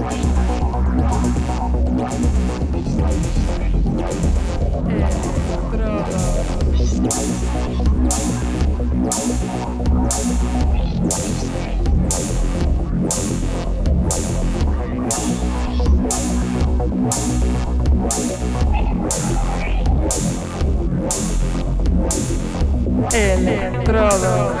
Estrada. Electrodos.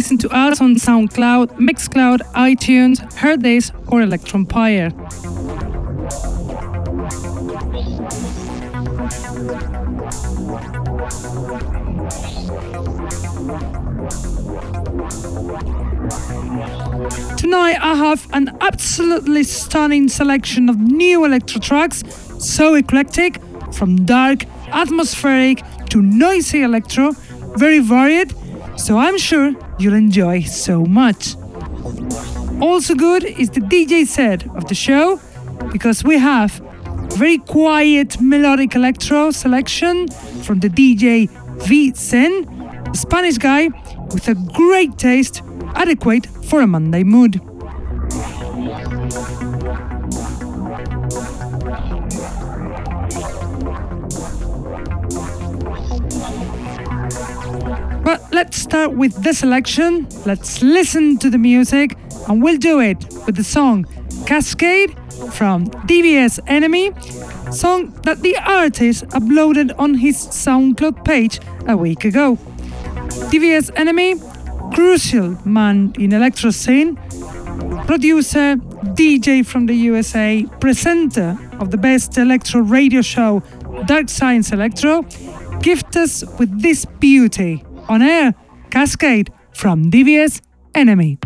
Listen to us on SoundCloud, Mixcloud, iTunes, Hearthis, or Electronpire. Tonight I have an absolutely stunning selection of new electro tracks, so eclectic, from dark, atmospheric to noisy electro, very varied, so I'm sure you'll enjoy so much. Also good is the DJ set of the show because we have very quiet melodic electro selection from the DJ V Zen, a Spanish guy with a great taste, adequate for a Monday mood. But let's start with the selection. Let's listen to the music, and we'll do it with the song Cascade from DVS Enemy, song that the artist uploaded on his SoundCloud page a week ago. DVS Enemy, crucial man in electro scene, producer, DJ from the USA, presenter of the best electro radio show Dark Science Electro, gift us with this beauty on air Cascade from DVS Enemy.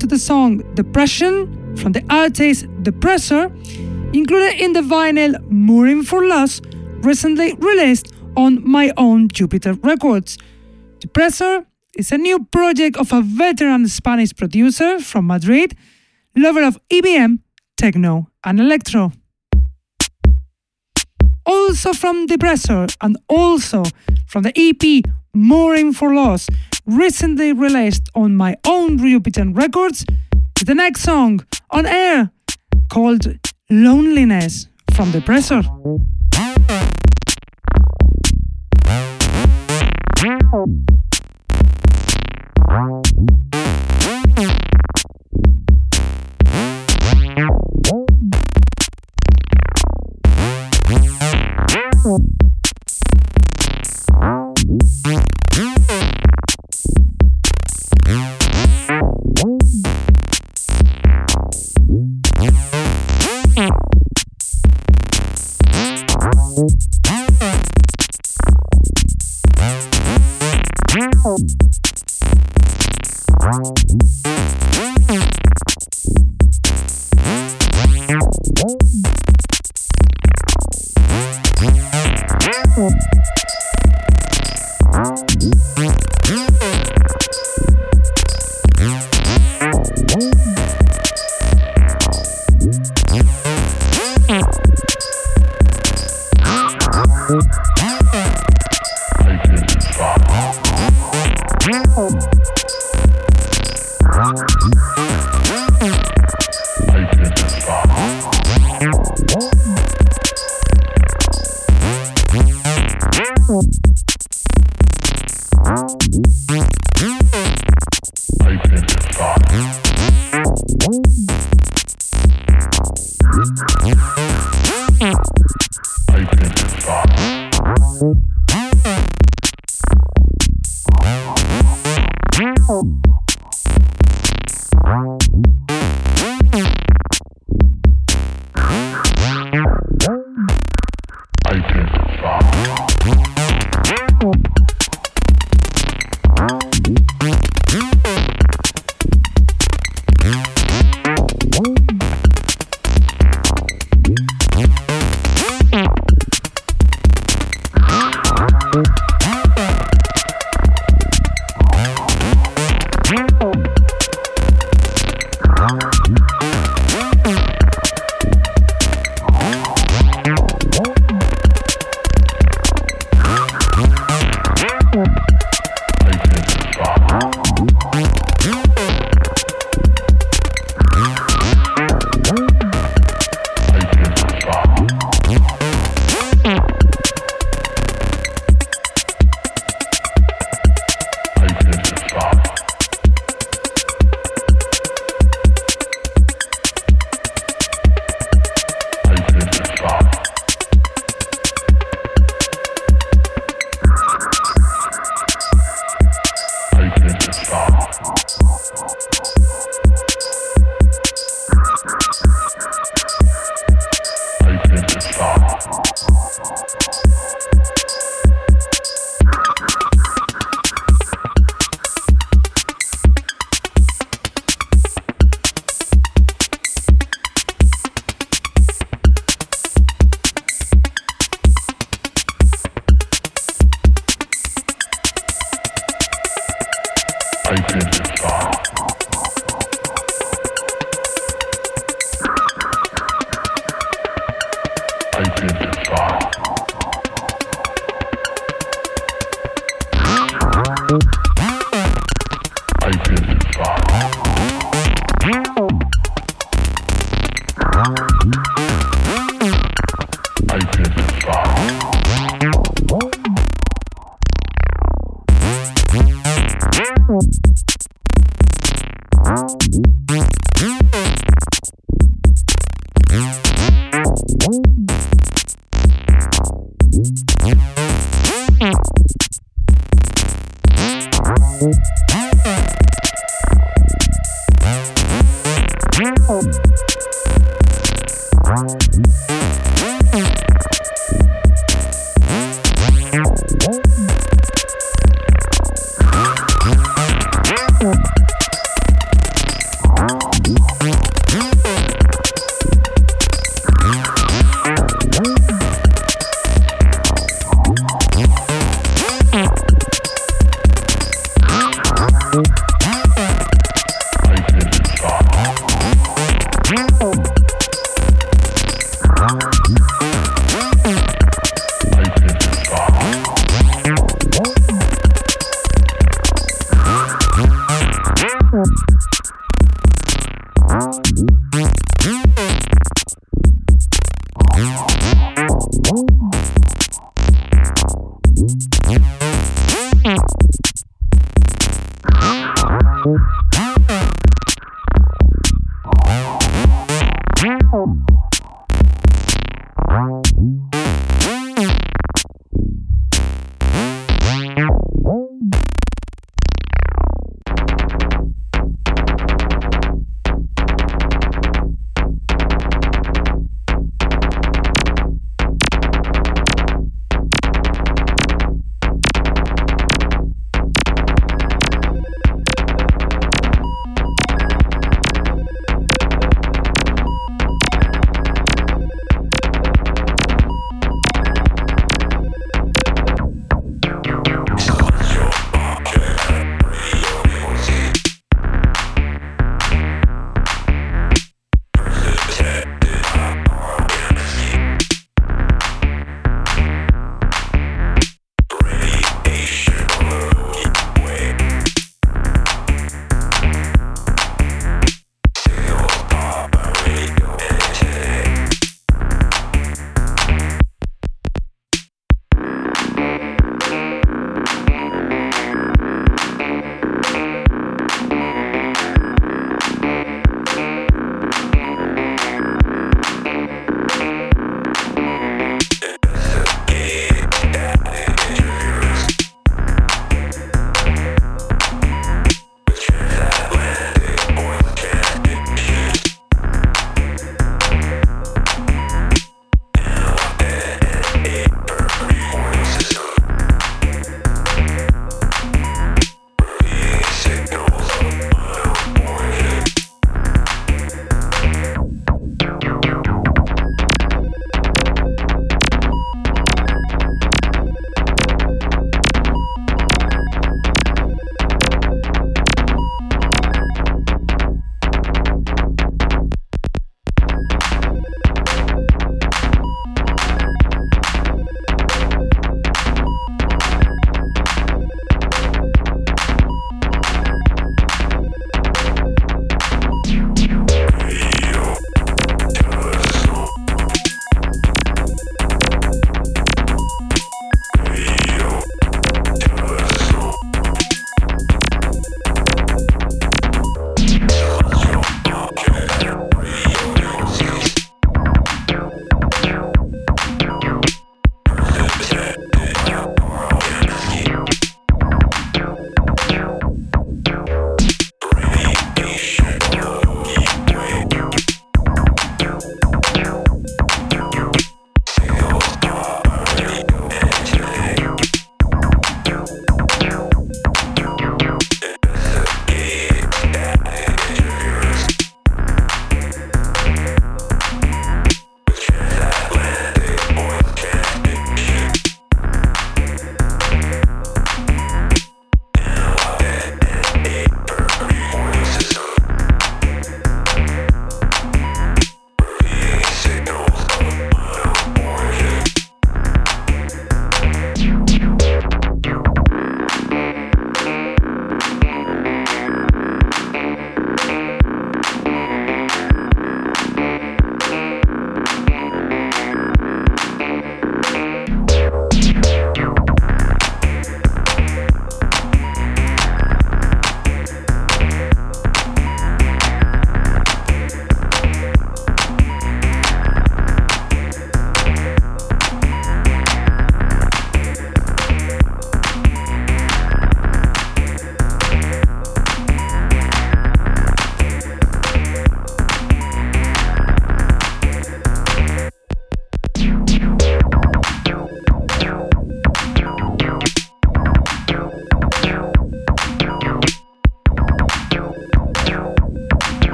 To the song Depression from the artist Depressor, included in the vinyl Mourning for Loss, recently released on my own Jupiter Records. Depressor is a new project of a veteran Spanish producer from Madrid, lover of EBM, techno, and electro. Also from Depressor and also from the EP Mourning for Loss, recently released on my own Ryubitan Records the next song on air called Loneliness from Depressor. Thank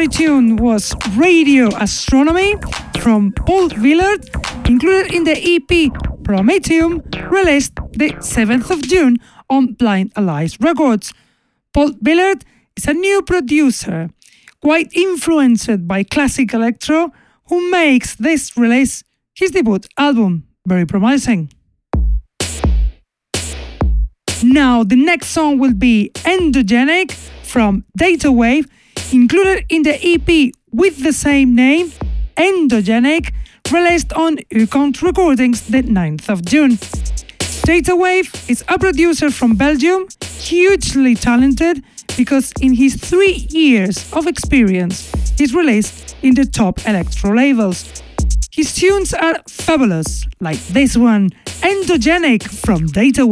tune was Radio Astronomy from Paul Villard, included in the EP Prometheum, released the 7th of June on Blind Allies Records. Paul Villard is a new producer, quite influenced by classic electro, who makes this release his debut album very promising. Now, the next song will be Endogenic from Data Wave, included in the EP with the same name, Endogenic, released on Ukont Recordings the 9th of June. Data Wave is a producer from Belgium, hugely talented because in his three years of experience, he's released in the top electro labels. His tunes are fabulous, like this one, Endogenic from Data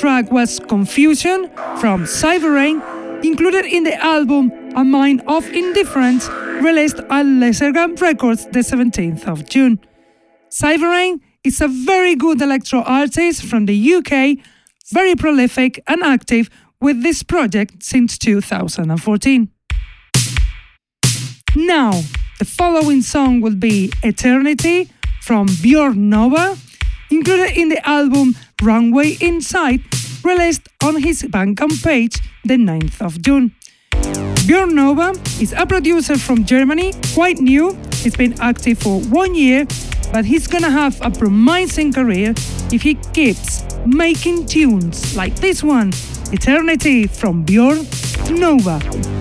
track was Confusion from Cyber Rain, included in the album A Mind of Indifference, released on Lasergun Records the 17th of June. Cyber Rain is a very good electro artist from the UK, very prolific and active with this project since 2014. Now, the following song will be Eternity from Bjorn Nova, included in the album Runway Inside, released on his Bandcamp page the 9th of June. Bjorn Nova is a producer from Germany, quite new. He's been active for one year, but he's gonna have a promising career if he keeps making tunes like this one, Eternity from Bjorn Nova.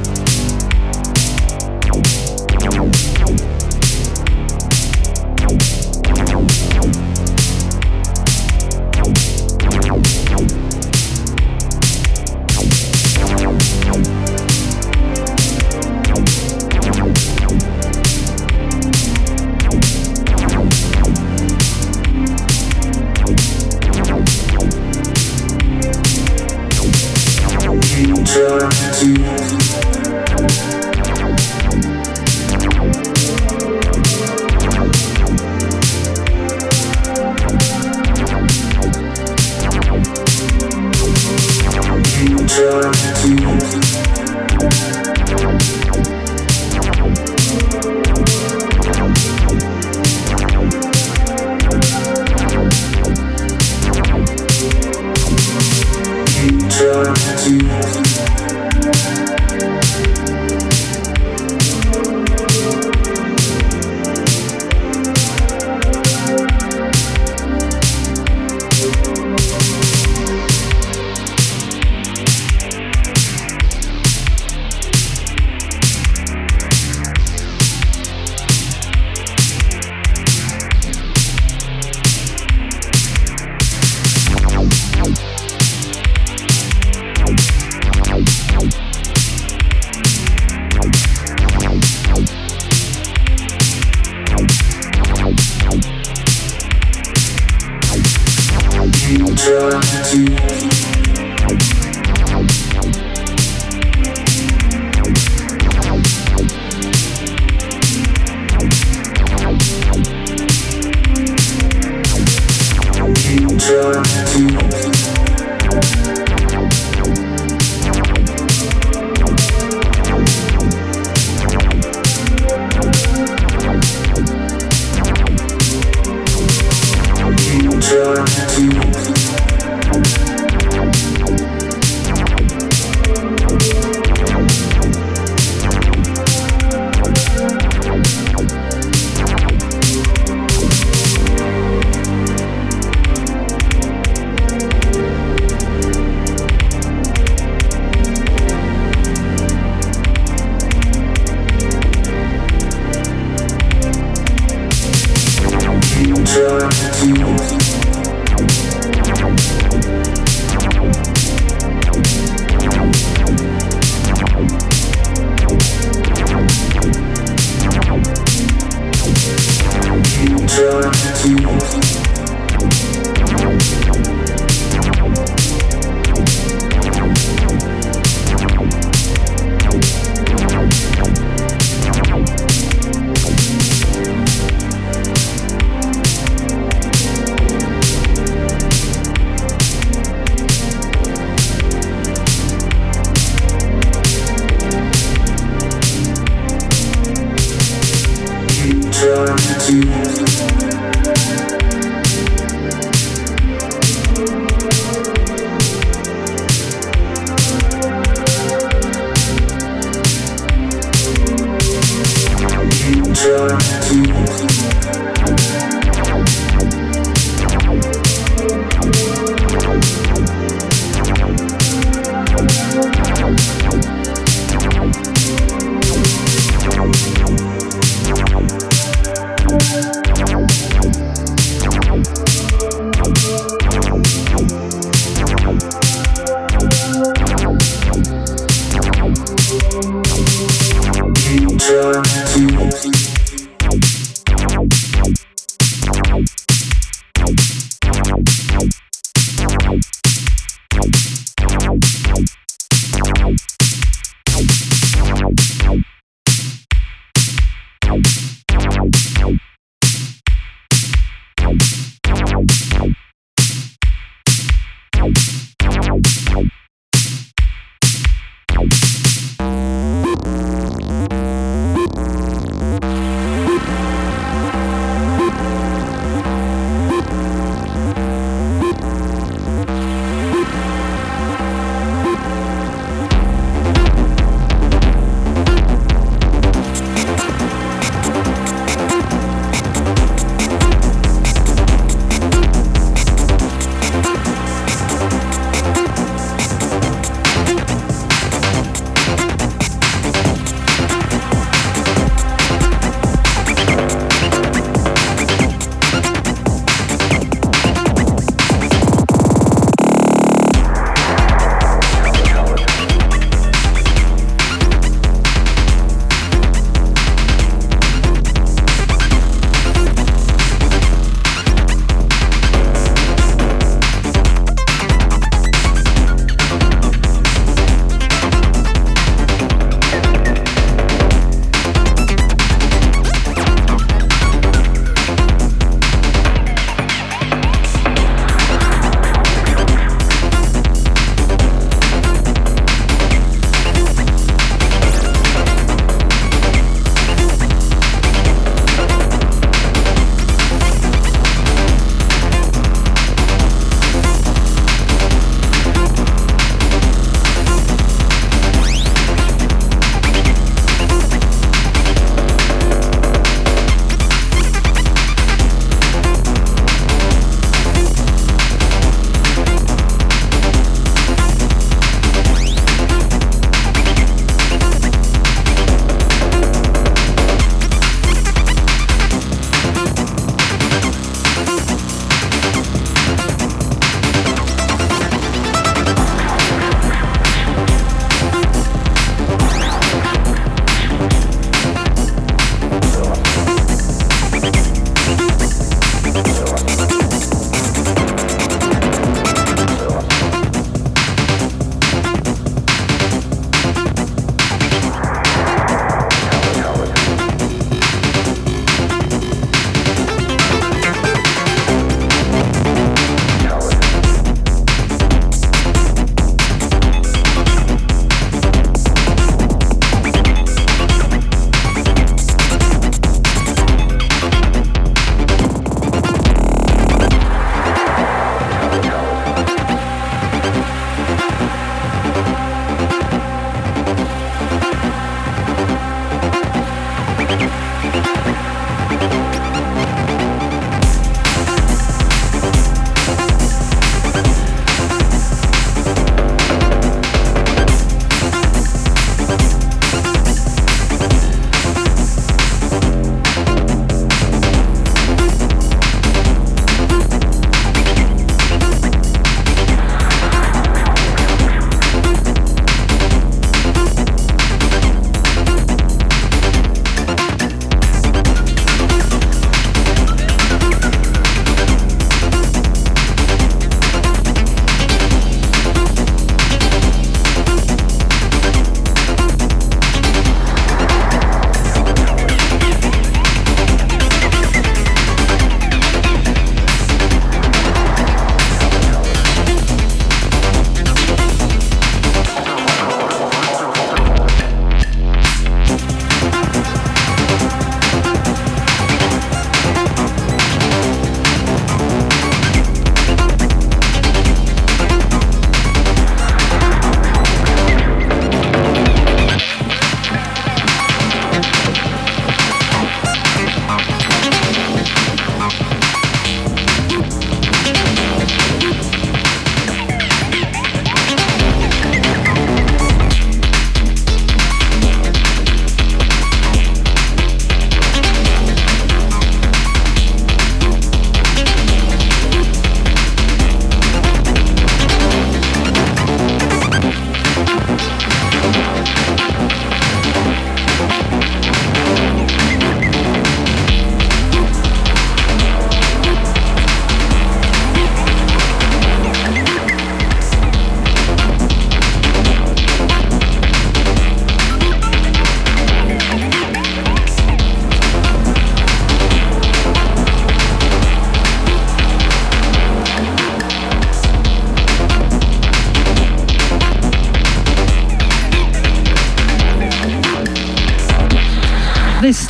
Thank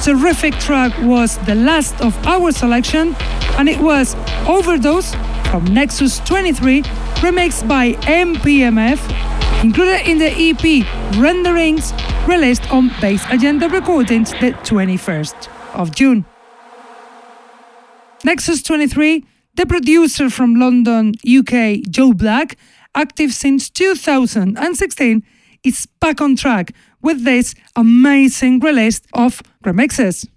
terrific track was the last of our selection, and it was Overdose from Nexus 23, remixed by MPMF, included in the EP Renderings, released on Bass Agenda Recordings the 21st of June. Nexus 23, the producer from London, UK, Joe Black, active since 2016, is back on track with this amazing release of remixes.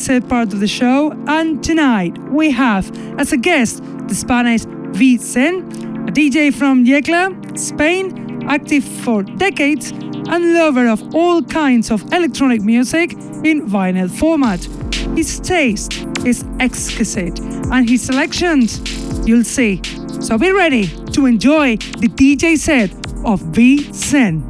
Set part of the show, and tonight we have as a guest the Spanish Vicen, a DJ from Yecla, Spain, active for decades and lover of all kinds of electronic music in vinyl format. His taste is exquisite and his selections, you'll see. So be ready to enjoy the DJ set of Vicen.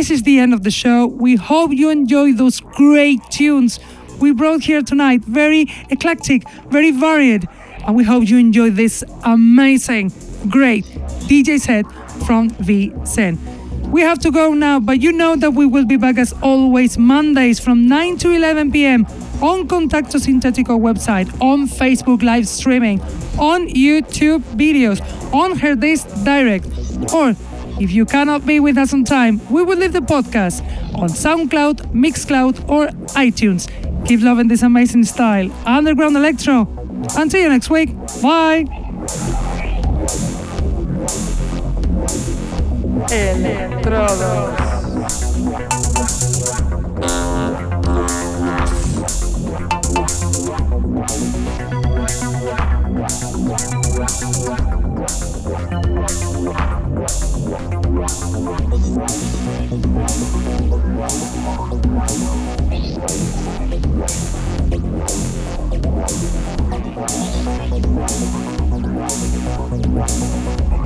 This is the end of the show. We hope you enjoy those great tunes we brought here tonight. Very eclectic, very varied. And we hope you enjoy this amazing, great DJ set from V Zen. We have to go now, but you know that we will be back as always Mondays from 9 to 11 p.m. on Contacto Sintetico website, on Facebook live streaming, on YouTube videos, on Hearthis Direct, or if you cannot be with us on time, we will leave the podcast on SoundCloud, Mixcloud, or iTunes. Keep loving this amazing style. Underground Electro. Until you next week. Bye. Electrodos. Wow.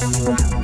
Yeah.